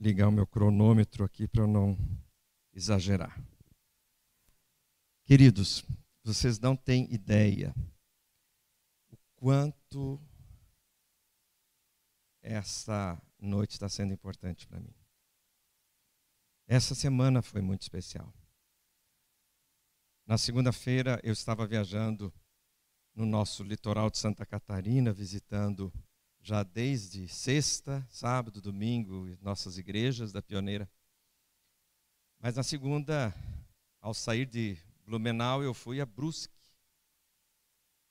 ligar o meu cronômetro aqui para não exagerar. Queridos, vocês não têm ideia o quanto essa noite está sendo importante para mim. Essa semana foi muito especial. Na segunda-feira eu estava viajando no nosso litoral de Santa Catarina, visitando já desde sexta, sábado, domingo, nossas igrejas da Pioneira. Mas na segunda, ao sair de Blumenau, eu fui a Brusque.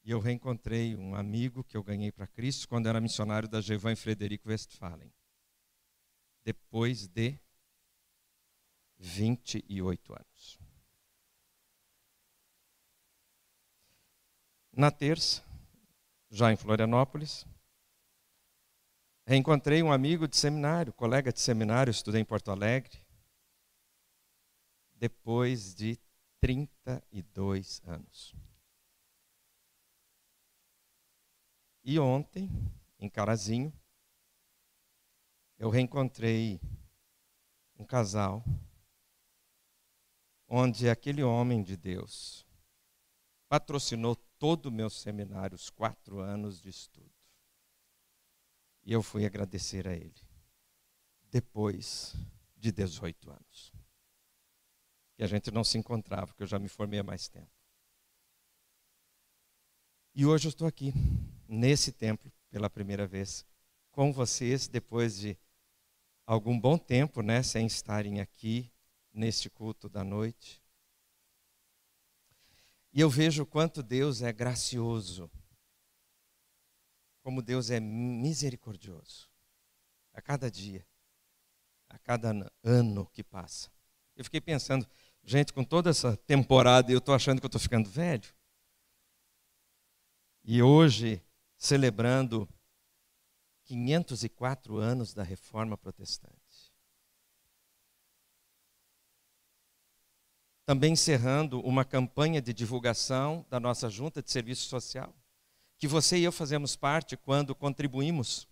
E eu reencontrei um amigo que eu ganhei para Cristo quando era missionário da Gevan Frederico Westphalen. Depois de 28 anos. Na terça, já em Florianópolis, reencontrei um amigo de seminário, colega de seminário, estudei em Porto Alegre, depois de 32 anos. E ontem, em Carazinho, eu reencontrei um casal onde aquele homem de Deus patrocinou todo o meu seminário, os quatro anos de estudo. E eu fui agradecer a ele, depois de 18 anos. Que a gente não se encontrava, porque eu já me formei há mais tempo. E hoje eu estou aqui, nesse templo, pela primeira vez, com vocês, depois de algum bom tempo, né, sem estarem aqui neste culto da noite. E eu vejo quanto Deus é gracioso, como Deus é misericordioso, a cada dia, a cada ano que passa. Eu fiquei pensando, gente, com toda essa temporada, eu estou achando que eu estou ficando velho. E hoje, celebrando 504 anos da Reforma Protestante. também encerrando uma campanha de divulgação da nossa junta de serviço social, que você e eu fazemos parte quando contribuímos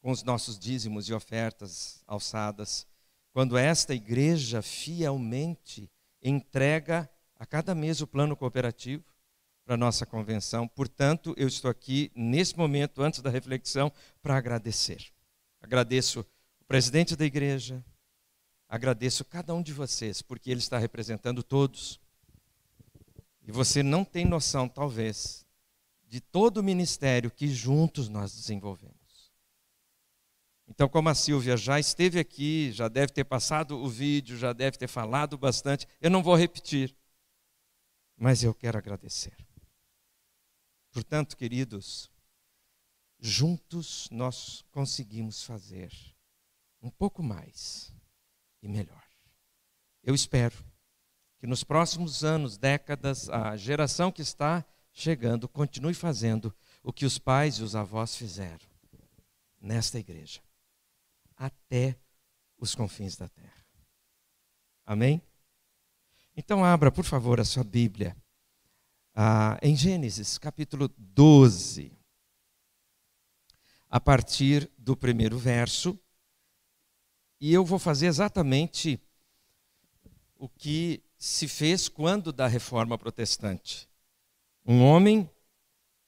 com os nossos dízimos e ofertas alçadas, quando esta igreja fielmente entrega a cada mês o plano cooperativo para a nossa convenção. Portanto, eu estou aqui nesse momento, antes da reflexão, para agradecer. Agradeço o presidente da igreja, Agradeço cada um de vocês, porque ele está representando todos. E você não tem noção, talvez, de todo o ministério que juntos nós desenvolvemos. Então, como a Silvia já esteve aqui, já deve ter passado o vídeo, já deve ter falado bastante, eu não vou repetir, mas eu quero agradecer. Portanto, queridos, juntos nós conseguimos fazer um pouco mais e melhor. Eu espero que nos próximos anos, décadas, a geração que está chegando continue fazendo o que os pais e os avós fizeram nesta igreja, até os confins da terra. Amém? Então, abra, por favor, a sua Bíblia ah, em Gênesis capítulo 12, a partir do primeiro verso e eu vou fazer exatamente o que se fez quando da reforma protestante. Um homem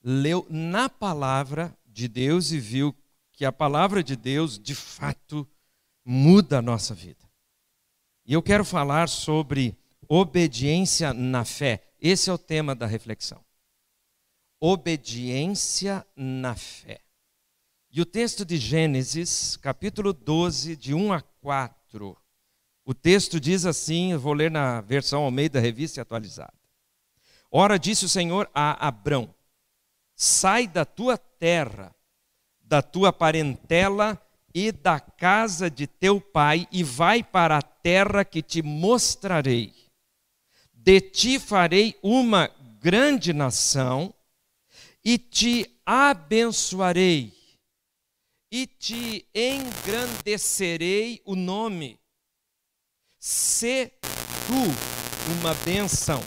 leu na palavra de Deus e viu que a palavra de Deus, de fato, muda a nossa vida. E eu quero falar sobre obediência na fé. Esse é o tema da reflexão. Obediência na fé. E o texto de Gênesis, capítulo 12, de 1 a 4, o texto diz assim, eu vou ler na versão Almeida Revista Atualizada. Ora, disse o Senhor a Abrão: Sai da tua terra, da tua parentela e da casa de teu pai, e vai para a terra que te mostrarei. De ti farei uma grande nação, e te abençoarei e te engrandecerei o nome. Se tu uma benção.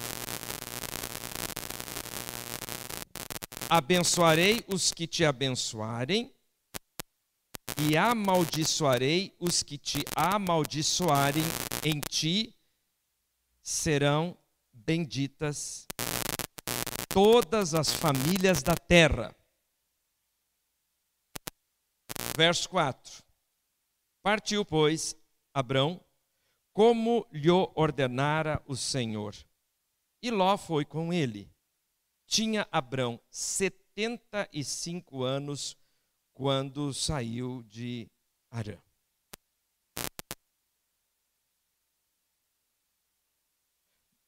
Abençoarei os que te abençoarem, e amaldiçoarei os que te amaldiçoarem, em ti serão benditas todas as famílias da terra. Verso 4. Partiu, pois, Abrão, como lhe ordenara o Senhor. E Ló foi com ele. Tinha Abrão setenta e cinco anos quando saiu de Arã.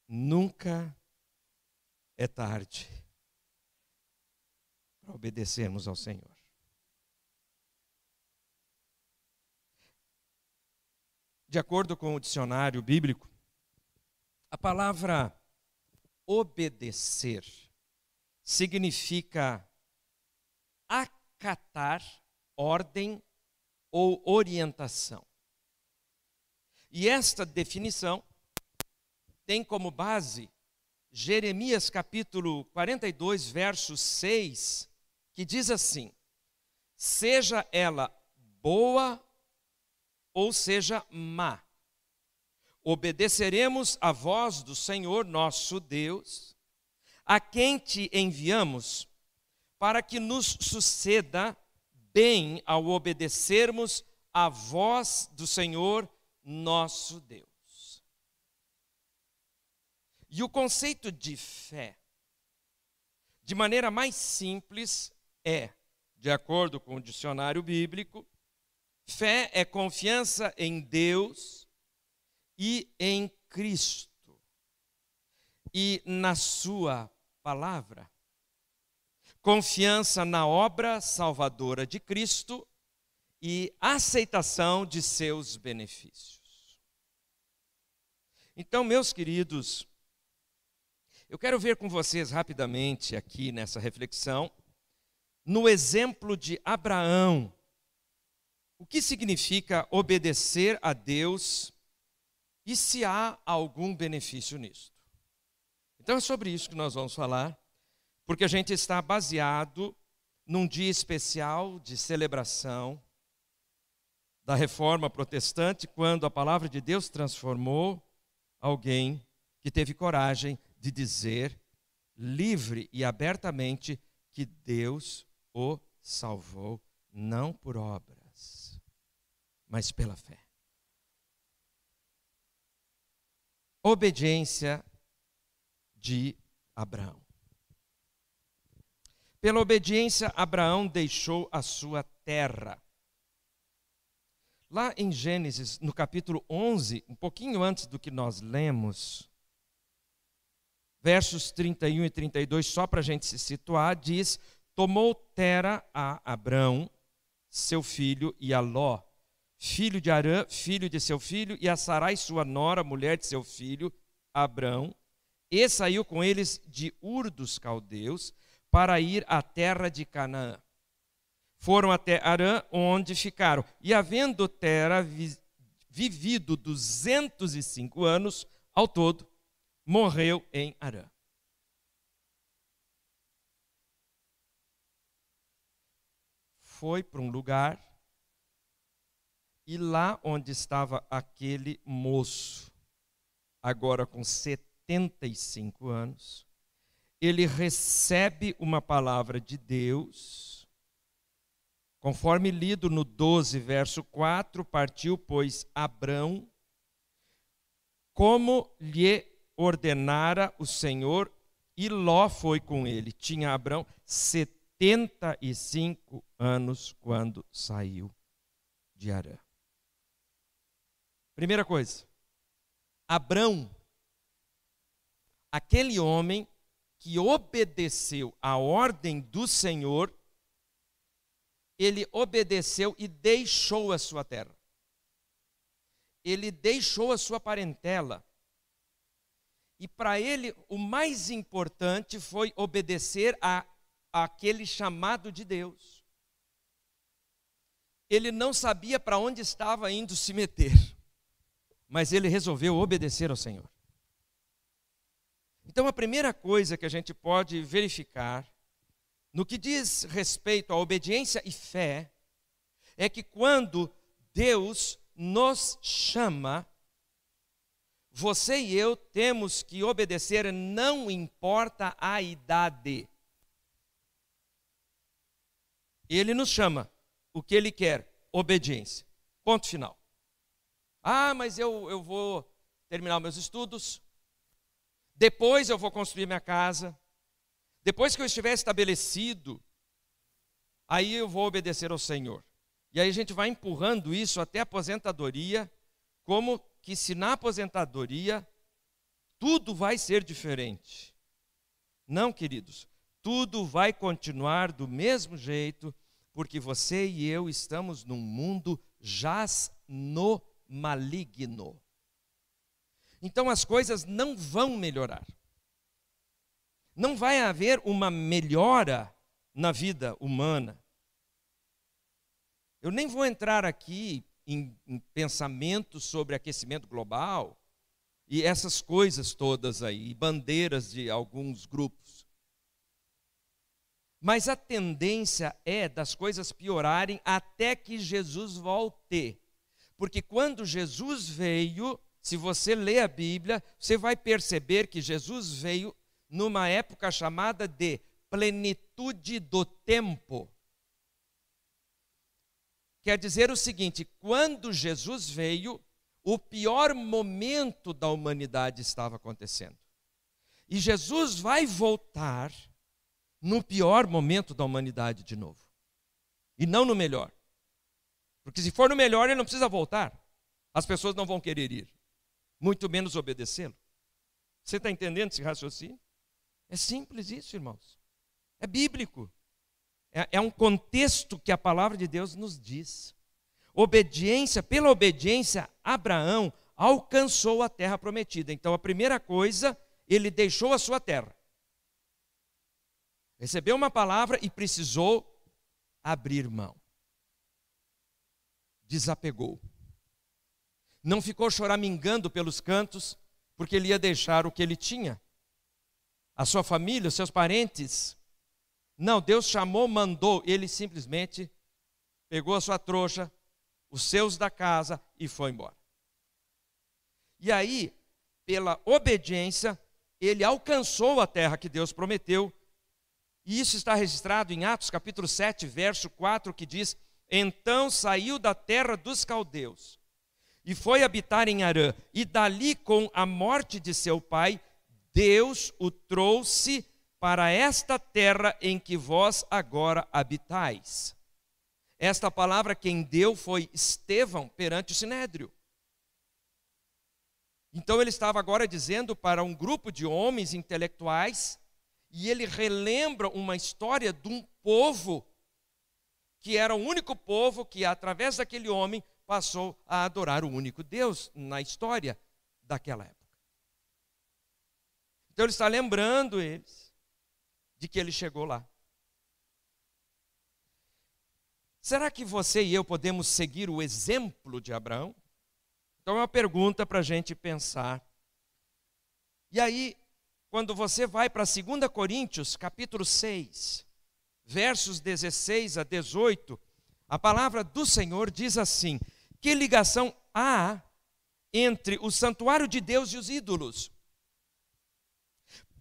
Nunca é tarde para obedecermos ao Senhor. De acordo com o dicionário bíblico, a palavra obedecer significa acatar ordem ou orientação. E esta definição tem como base Jeremias capítulo 42, verso 6, que diz assim: Seja ela boa ou seja má, obedeceremos a voz do Senhor nosso Deus, a quem te enviamos, para que nos suceda bem ao obedecermos a voz do Senhor nosso Deus. E o conceito de fé, de maneira mais simples, é, de acordo com o dicionário bíblico, fé é confiança em Deus e em Cristo e na Sua palavra. Confiança na obra salvadora de Cristo e aceitação de seus benefícios. Então, meus queridos, eu quero ver com vocês rapidamente aqui nessa reflexão, no exemplo de Abraão, o que significa obedecer a Deus e se há algum benefício nisto. Então é sobre isso que nós vamos falar, porque a gente está baseado num dia especial de celebração da reforma protestante, quando a palavra de Deus transformou alguém que teve coragem de dizer livre e abertamente que Deus o salvou, não por obras, mas pela fé. Obediência de Abraão. Pela obediência, Abraão deixou a sua terra. Lá em Gênesis, no capítulo 11, um pouquinho antes do que nós lemos, versos 31 e 32, só para a gente se situar, diz: Tomou Tera a Abrão, seu filho, e a Ló, filho de Arã, filho de seu filho, e a Sarai, sua nora, mulher de seu filho, Abrão, e saiu com eles de Ur dos Caldeus para ir à terra de Canaã. Foram até Arã, onde ficaram. E havendo Tera vivido 205 anos ao todo, morreu em Arã. Foi para um lugar e lá onde estava aquele moço, agora com 75 anos, ele recebe uma palavra de Deus, conforme lido no 12, verso 4, partiu, pois, Abrão, como lhe ordenara o Senhor, e Ló foi com ele. Tinha Abraão 75 anos quando saiu de Arã. Primeira coisa, Abrão, aquele homem que obedeceu à ordem do Senhor, ele obedeceu e deixou a sua terra. Ele deixou a sua parentela e para ele, o mais importante foi obedecer a, aquele chamado de Deus. Ele não sabia para onde estava indo se meter, mas ele resolveu obedecer ao Senhor. Então, a primeira coisa que a gente pode verificar, no que diz respeito à obediência e fé, é que quando Deus nos chama, você e eu temos que obedecer, não importa a idade. Ele nos chama, o que ele quer? Obediência. Ponto final. Ah, mas eu, eu vou terminar meus estudos, depois eu vou construir minha casa, depois que eu estiver estabelecido, aí eu vou obedecer ao Senhor. E aí a gente vai empurrando isso até a aposentadoria, como que se na aposentadoria tudo vai ser diferente. Não, queridos, tudo vai continuar do mesmo jeito, porque você e eu estamos num mundo jaz no maligno. Então as coisas não vão melhorar. Não vai haver uma melhora na vida humana. Eu nem vou entrar aqui em, em pensamentos sobre aquecimento global e essas coisas todas aí, bandeiras de alguns grupos. Mas a tendência é das coisas piorarem até que Jesus volte. Porque quando Jesus veio, se você lê a Bíblia, você vai perceber que Jesus veio numa época chamada de plenitude do tempo. Quer dizer o seguinte: quando Jesus veio, o pior momento da humanidade estava acontecendo. E Jesus vai voltar no pior momento da humanidade de novo. E não no melhor. Porque se for no melhor, ele não precisa voltar. As pessoas não vão querer ir, muito menos obedecê-lo. Você está entendendo esse raciocínio? É simples isso, irmãos. É bíblico. É, é um contexto que a palavra de Deus nos diz. Obediência, pela obediência, Abraão alcançou a terra prometida. Então, a primeira coisa, ele deixou a sua terra. Recebeu uma palavra e precisou abrir mão. Desapegou. Não ficou choramingando pelos cantos, porque ele ia deixar o que ele tinha. A sua família, os seus parentes, não, Deus chamou, mandou, ele simplesmente pegou a sua trouxa, os seus da casa e foi embora. E aí, pela obediência, ele alcançou a terra que Deus prometeu. E isso está registrado em Atos capítulo 7, verso 4, que diz: Então saiu da terra dos caldeus e foi habitar em Arã, e dali com a morte de seu pai, Deus o trouxe para esta terra em que vós agora habitais. Esta palavra quem deu foi Estevão perante o sinédrio. Então ele estava agora dizendo para um grupo de homens intelectuais, e ele relembra uma história de um povo que era o único povo que, através daquele homem, passou a adorar o único Deus na história daquela época. Então ele está lembrando eles de que ele chegou lá. Será que você e eu podemos seguir o exemplo de Abraão? Então é uma pergunta para a gente pensar. E aí, quando você vai para 2 Coríntios, capítulo 6, versos 16 a 18, a palavra do Senhor diz assim: Que ligação há entre o santuário de Deus e os ídolos?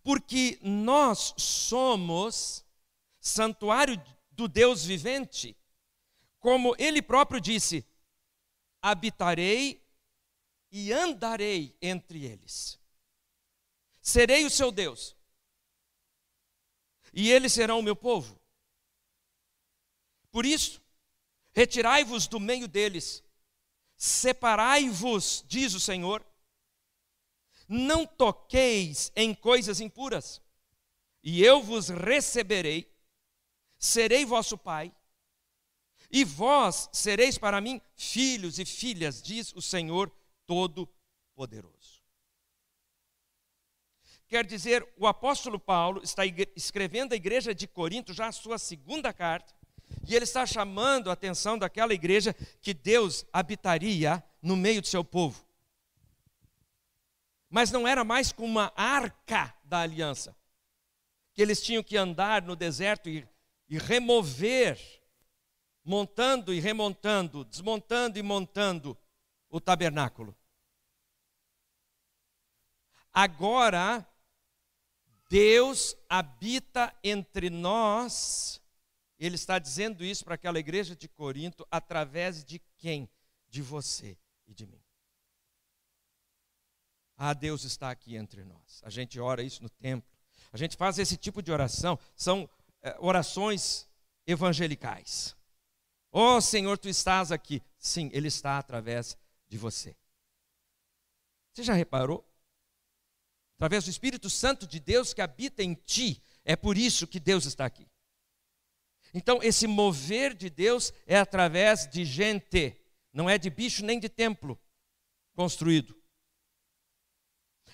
porque nós somos santuário do Deus vivente. Como ele próprio disse: habitarei e andarei entre eles. Serei o seu Deus, e eles serão o meu povo. Por isso, retirai-vos do meio deles, separai-vos, diz o Senhor, não toqueis em coisas impuras, e eu vos receberei, serei vosso pai, e vós sereis para mim filhos e filhas, diz o Senhor Todo-Poderoso. Quer dizer, o apóstolo Paulo está escrevendo à igreja de Corinto já a sua segunda carta, e ele está chamando a atenção daquela igreja que Deus habitaria no meio do seu povo mas não era mais com uma arca da aliança, que eles tinham que andar no deserto e, e remover montando e remontando, desmontando e montando o tabernáculo. Agora, Deus habita entre nós, ele está dizendo isso para aquela igreja de Corinto, através de quem? De você e de mim. Ah, Deus está aqui entre nós. A gente ora isso no templo. A gente faz esse tipo de oração. São é, orações evangelicais. Oh Senhor, tu estás aqui. Sim, Ele está através de você. Você já reparou? Através do Espírito Santo de Deus que habita em ti, é por isso que Deus está aqui. Então, esse mover de Deus é através de gente, não é de bicho nem de templo construído.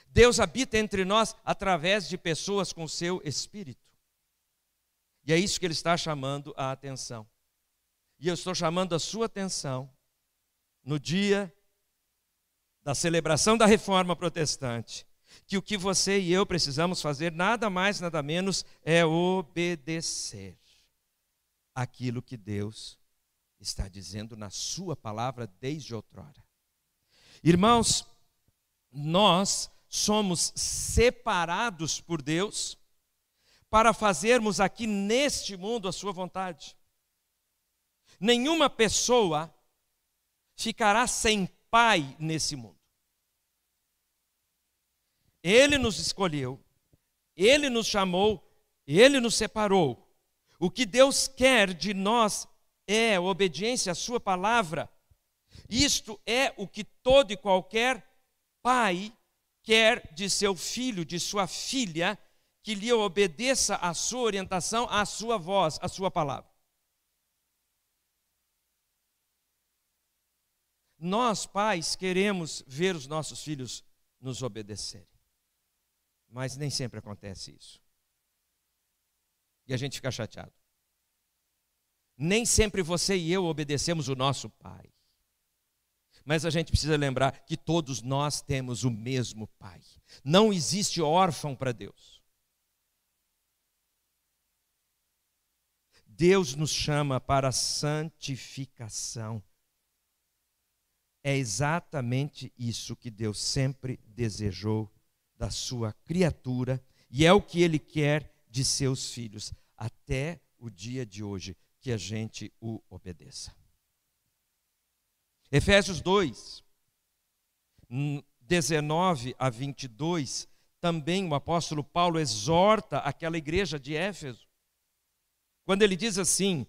Deus habita entre nós através de pessoas com seu espírito. E é isso que ele está chamando a atenção. E eu estou chamando a sua atenção no dia da celebração da reforma protestante, que o que você e eu precisamos fazer, nada mais, nada menos, é obedecer aquilo que Deus está dizendo na Sua palavra desde outrora. Irmãos, nós somos separados por Deus para fazermos aqui neste mundo a sua vontade. Nenhuma pessoa ficará sem pai nesse mundo. Ele nos escolheu, ele nos chamou, ele nos separou. O que Deus quer de nós é obediência à Sua palavra. Isto é o que todo e qualquer pai quer de seu filho, de sua filha, que lhe obedeça à sua orientação, à sua voz, à sua palavra. Nós, pais, queremos ver os nossos filhos nos obedecerem. Mas nem sempre acontece isso. E a gente fica chateado. Nem sempre você e eu obedecemos o nosso pai. Mas a gente precisa lembrar que todos nós temos o mesmo Pai. Não existe órfão para Deus. Deus nos chama para santificação. É exatamente isso que Deus sempre desejou da sua criatura e é o que ele quer de seus filhos até o dia de hoje que a gente o obedeça. Efésios 2, 19 a 22, também o apóstolo Paulo exorta aquela igreja de Éfeso, quando ele diz assim: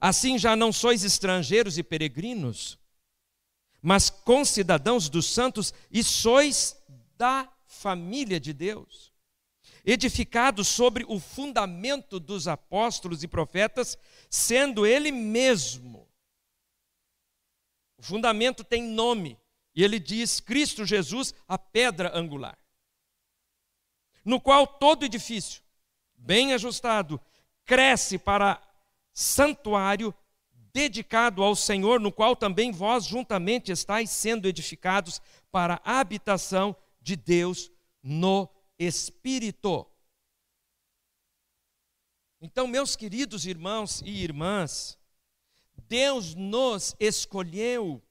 Assim já não sois estrangeiros e peregrinos, mas concidadãos dos santos e sois da família de Deus, edificados sobre o fundamento dos apóstolos e profetas, sendo ele mesmo o fundamento tem nome, e ele diz: Cristo Jesus, a pedra angular. No qual todo edifício, bem ajustado, cresce para santuário dedicado ao Senhor, no qual também vós juntamente estáis sendo edificados para a habitação de Deus no Espírito. Então, meus queridos irmãos e irmãs, Deus nos escolheu.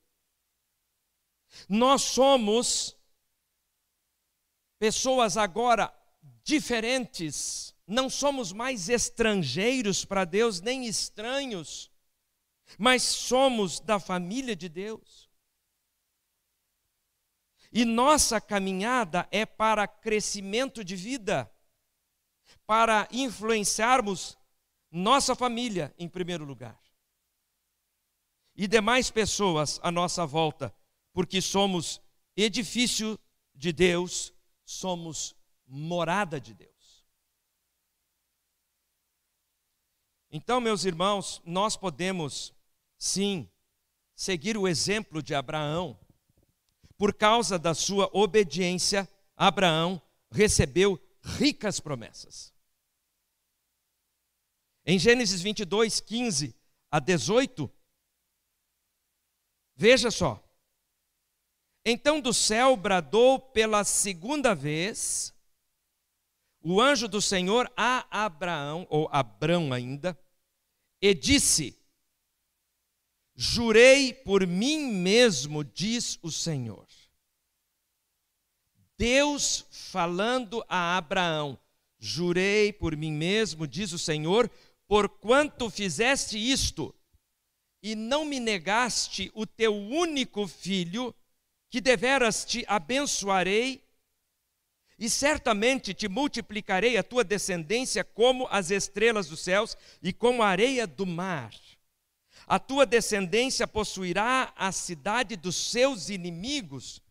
Nós somos pessoas agora diferentes, não somos mais estrangeiros para Deus, nem estranhos, mas somos da família de Deus. E nossa caminhada é para crescimento de vida, para influenciarmos nossa família em primeiro lugar e demais pessoas à nossa volta, porque somos edifício de Deus, somos morada de Deus. Então, meus irmãos, nós podemos sim seguir o exemplo de Abraão. Por causa da sua obediência, Abraão recebeu ricas promessas. Em Gênesis 22, 15 a 18, Veja só. Então do céu bradou pela segunda vez o anjo do Senhor a Abraão, ou Abrão ainda, e disse: Jurei por mim mesmo, diz o Senhor. Deus falando a Abraão: Jurei por mim mesmo, diz o Senhor, porquanto fizeste isto e não me negaste o teu único filho, que deveras te abençoarei, e certamente te multiplicarei a tua descendência como as estrelas dos céus e como a areia do mar. A tua descendência possuirá a cidade dos seus inimigos.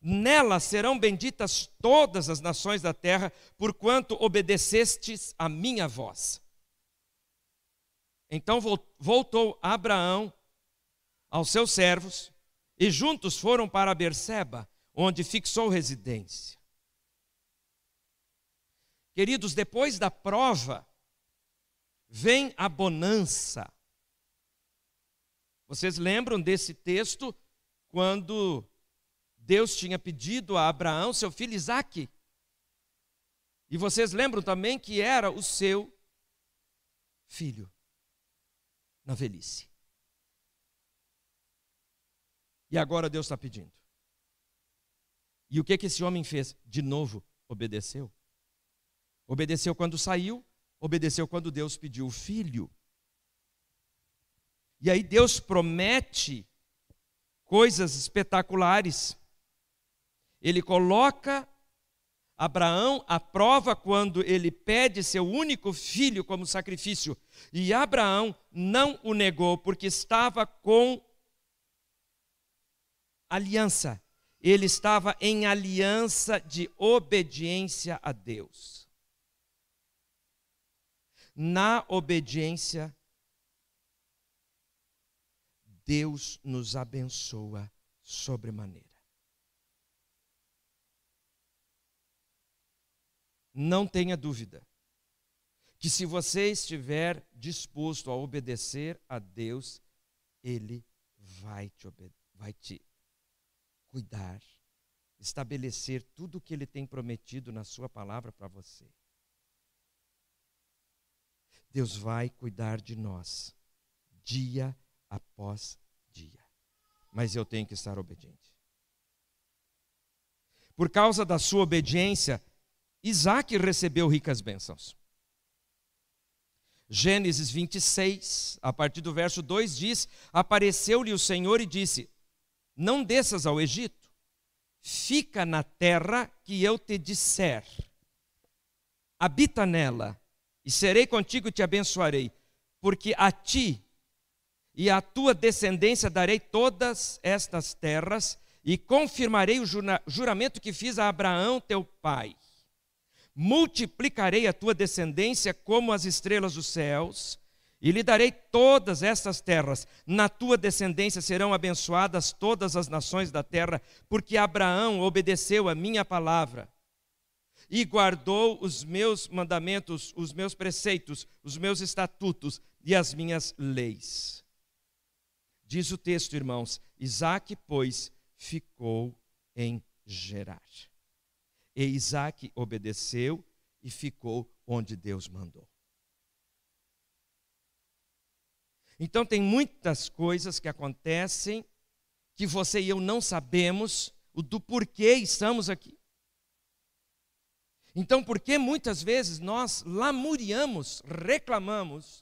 Nela serão benditas todas as nações da terra, porquanto obedecestes a minha voz. Então voltou Abraão aos seus servos e juntos foram para Berseba, onde fixou residência. Queridos, depois da prova, vem a bonança. Vocês lembram desse texto quando Deus tinha pedido a Abraão seu filho Isaque? E vocês lembram também que era o seu filho na velhice. E agora Deus está pedindo. E o que, que esse homem fez? De novo, obedeceu. Obedeceu quando saiu, obedeceu quando Deus pediu o filho. E aí Deus promete coisas espetaculares. Ele coloca Abraão à prova quando ele pede seu único filho como sacrifício. E Abraão não o negou, porque estava com aliança. Ele estava em aliança de obediência a Deus. Na obediência Deus nos abençoa sobremaneira. Não tenha dúvida que se você estiver disposto a obedecer a Deus, Ele vai te, vai te cuidar, estabelecer tudo o que Ele tem prometido na Sua palavra para você. Deus vai cuidar de nós, dia após dia. Mas eu tenho que estar obediente. Por causa da sua obediência, Isaac recebeu ricas bênçãos. Gênesis 26, a partir do verso 2 diz: Apareceu-lhe o Senhor e disse: Não desças ao Egito, fica na terra que eu te disser. Habita nela, e serei contigo e te abençoarei, porque a ti e à tua descendência darei todas estas terras, e confirmarei o juramento que fiz a Abraão, teu pai. Multiplicarei a tua descendência como as estrelas dos céus, e lhe darei todas estas terras. Na tua descendência serão abençoadas todas as nações da terra, porque Abraão obedeceu a minha palavra e guardou os meus mandamentos, os meus preceitos, os meus estatutos e as minhas leis. Diz o texto, irmãos: Isaac, pois, ficou em Gerar. E Isaac obedeceu e ficou onde Deus mandou. Então, tem muitas coisas que acontecem que você e eu não sabemos o do porquê estamos aqui. Então, por que muitas vezes nós lamuriamos, reclamamos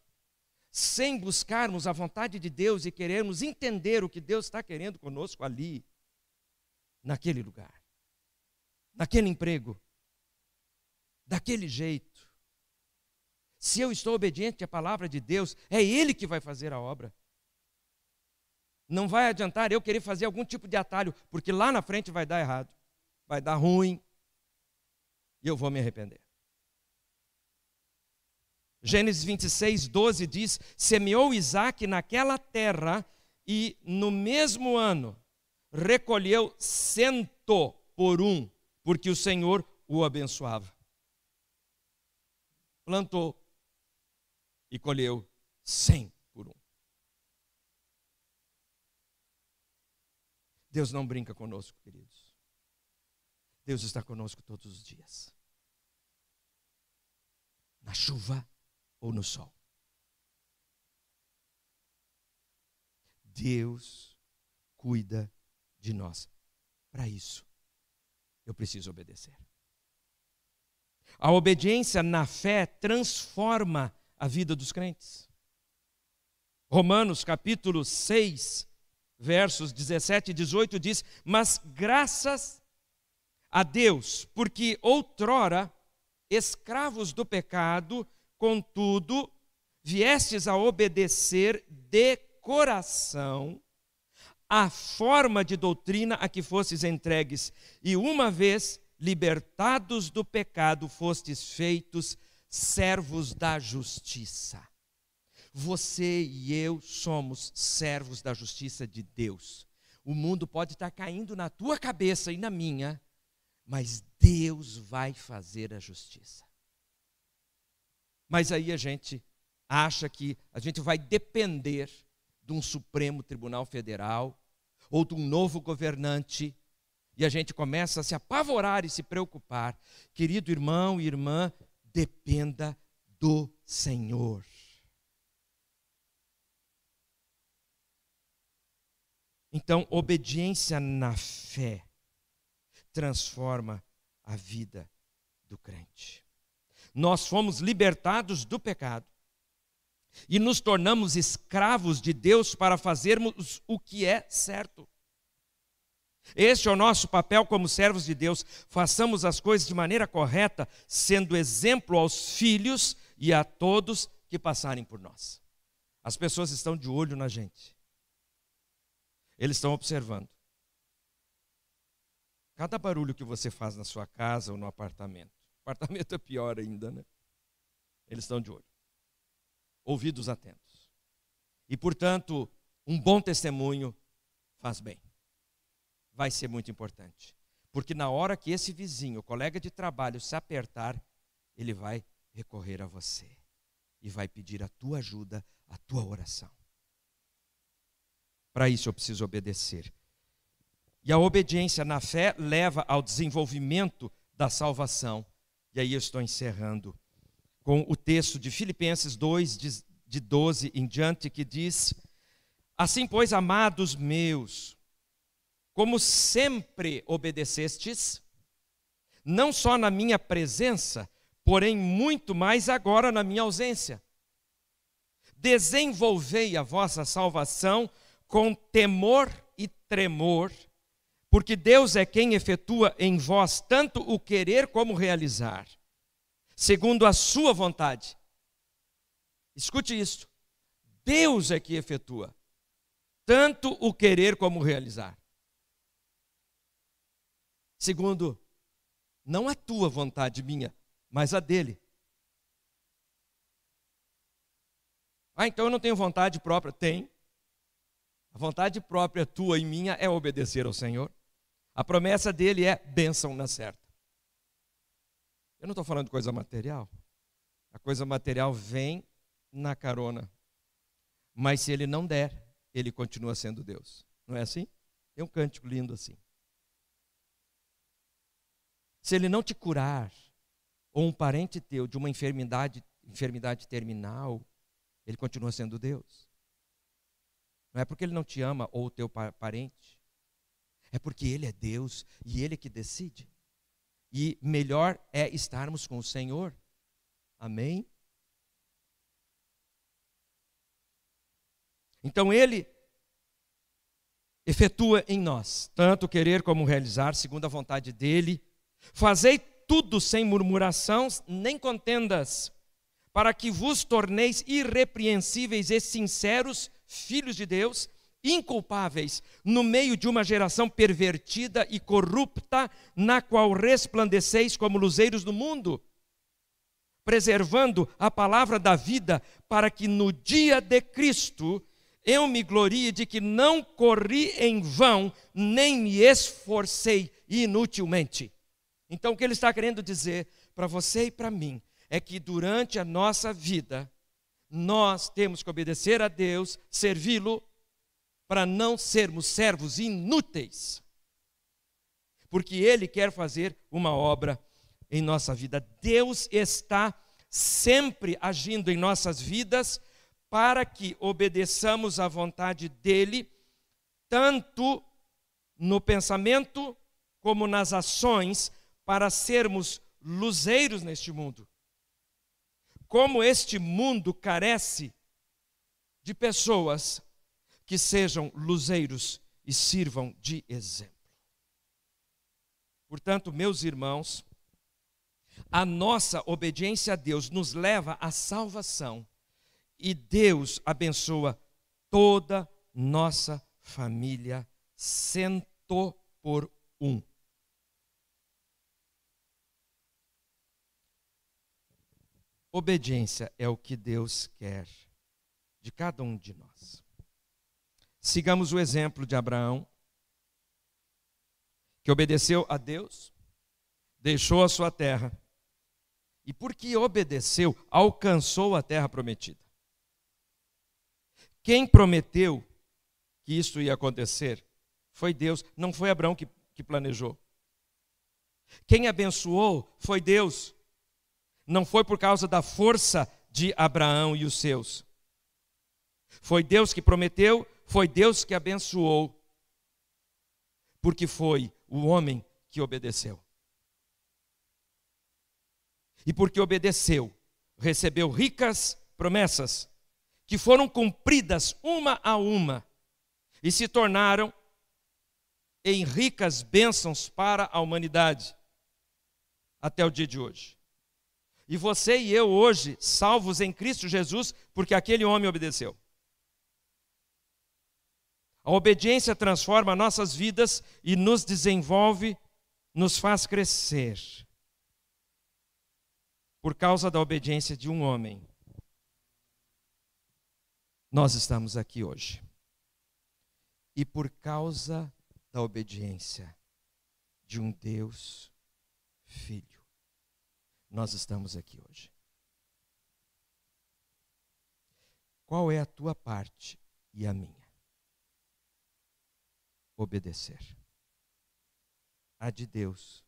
sem buscarmos a vontade de Deus e querermos entender o que Deus está querendo conosco ali, naquele lugar, naquele emprego, daquele jeito. Se eu estou obediente à palavra de Deus, é Ele que vai fazer a obra. Não vai adiantar eu querer fazer algum tipo de atalho, porque lá na frente vai dar errado, vai dar ruim, e eu vou me arrepender. Gênesis 26, 12 diz: Semeou Isaac naquela terra e no mesmo ano recolheu cento por um, porque o Senhor o abençoava. Plantou e colheu cem por um. Deus não brinca conosco, queridos. Deus está conosco todos os dias. Na chuva ou no sol. Deus cuida de nós. Para isso, eu preciso obedecer. A obediência na fé transforma a vida dos crentes. Romanos capítulo 6, versos 17 e 18 diz: Mas graças a Deus, porque outrora, escravos do pecado, contudo, viestes a obedecer de coração a forma de doutrina a que fostes entregues, e uma vez libertados do pecado, fostes feitos servos da justiça. Você e eu somos servos da justiça de Deus. O mundo pode estar caindo na tua cabeça e na minha, mas Deus vai fazer a justiça. Mas aí a gente acha que a gente vai depender de um Supremo Tribunal Federal ou de um novo governante e a gente começa a se apavorar e se preocupar. Querido irmão e irmã, dependa do Senhor. Então, obediência na fé transforma a vida do crente. Nós fomos libertados do pecado e nos tornamos escravos de Deus para fazermos o que é certo. Este é o nosso papel como servos de Deus. Façamos as coisas de maneira correta, sendo exemplo aos filhos e a todos que passarem por nós. As pessoas estão de olho na gente. Eles estão observando. Cada barulho que você faz na sua casa ou no apartamento. Apartamento é pior ainda, né? Eles estão de olho. Ouvidos atentos. E, portanto, um bom testemunho faz bem. Vai ser muito importante. Porque na hora que esse vizinho, colega de trabalho, se apertar, ele vai recorrer a você e vai pedir a tua ajuda, a tua oração. Para isso eu preciso obedecer. E a obediência na fé leva ao desenvolvimento da salvação. E aí eu estou encerrando com o texto de Filipenses 2, de 12 em diante, que diz: Assim, pois, amados meus, como sempre obedecestes, não só na minha presença, porém muito mais agora na minha ausência. Desenvolvei a vossa salvação com temor e tremor, porque Deus é quem efetua em vós tanto o querer como realizar, segundo a sua vontade. Escute isso. Deus é que efetua tanto o querer como realizar. Segundo, não a tua vontade minha, mas a dele. Ah, então eu não tenho vontade própria? Tem. A vontade própria tua e minha é obedecer ao Senhor. A promessa dele é bênção na certa. Eu não estou falando de coisa material. A coisa material vem na carona. Mas se ele não der, ele continua sendo Deus. Não é assim? Tem um cântico lindo assim. Se ele não te curar, ou um parente teu de uma enfermidade, enfermidade terminal, ele continua sendo Deus. Não é porque ele não te ama ou o teu parente. É porque ele é Deus e ele é que decide. E melhor é estarmos com o Senhor. Amém? Então ele efetua em nós tanto querer como realizar, segundo a vontade dele. Fazei tudo sem murmuração nem contendas, para que vos torneis irrepreensíveis e sinceros filhos de Deus, inculpáveis, no meio de uma geração pervertida e corrupta, na qual resplandeceis como luzeiros do mundo, preservando a palavra da vida, para que no dia de Cristo eu me glorie de que não corri em vão, nem me esforcei inutilmente. Então, o que ele está querendo dizer para você e para mim é que durante a nossa vida, nós temos que obedecer a Deus, servi-lo, para não sermos servos inúteis. Porque Ele quer fazer uma obra em nossa vida. Deus está sempre agindo em nossas vidas para que obedeçamos à vontade dele, tanto no pensamento como nas ações, para sermos luzeiros neste mundo. Como este mundo carece de pessoas que sejam luzeiros e sirvam de exemplo. Portanto, meus irmãos, a nossa obediência a Deus nos leva à salvação e Deus abençoa toda nossa família, cento por um. Obediência é o que Deus quer de cada um de nós. Sigamos o exemplo de Abraão, que obedeceu a Deus, deixou a sua terra, e porque obedeceu, alcançou a terra prometida. Quem prometeu que isso ia acontecer foi Deus, não foi Abraão que, que planejou. Quem abençoou foi Deus, não foi por causa da força de Abraão e os seus. Foi Deus que prometeu, foi Deus que abençoou, porque foi o homem que obedeceu. E porque obedeceu, recebeu ricas promessas que foram cumpridas uma a uma e se tornaram em ricas bênçãos para a humanidade até o dia de hoje. E você e eu hoje, salvos em Cristo Jesus, porque aquele homem obedeceu. A obediência transforma nossas vidas e nos desenvolve, nos faz crescer. Por causa da obediência de um homem, nós estamos aqui hoje. E por causa da obediência de um Deus Filho, nós estamos aqui hoje. Qual é a tua parte e a minha? Obedecer. A de Deus,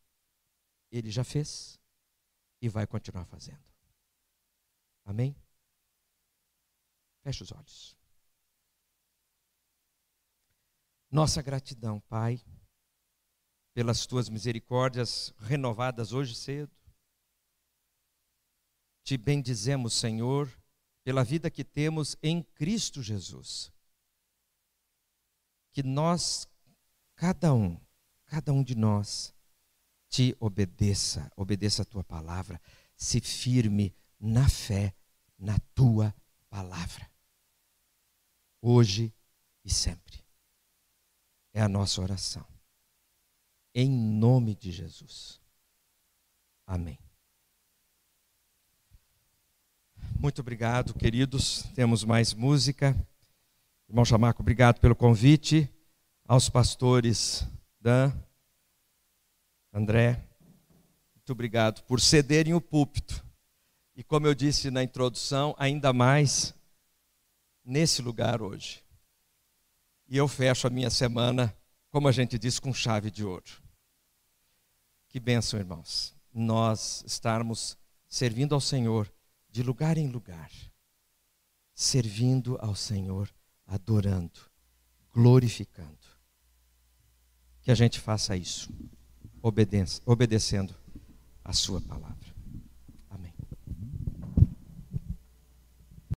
Ele já fez e vai continuar fazendo. Amém? Feche os olhos. Nossa gratidão, Pai, pelas tuas misericórdias renovadas hoje cedo. Te bendizemos, Senhor, pela vida que temos em Cristo Jesus. Que nós cada um, cada um de nós, te obedeça, obedeça a tua palavra, se firme na fé, na tua palavra, hoje e sempre. É a nossa oração. Em nome de Jesus. Amém. Muito obrigado, queridos. Temos mais música. Irmão Chamaco, obrigado pelo convite aos pastores Dan, André, muito obrigado por cederem o púlpito. E como eu disse na introdução, ainda mais nesse lugar hoje. E eu fecho a minha semana, como a gente diz, com chave de ouro. Que bênção, irmãos. Nós estarmos servindo ao Senhor de lugar em lugar, servindo ao Senhor, adorando, glorificando que a gente faça isso, obedecendo a Sua palavra.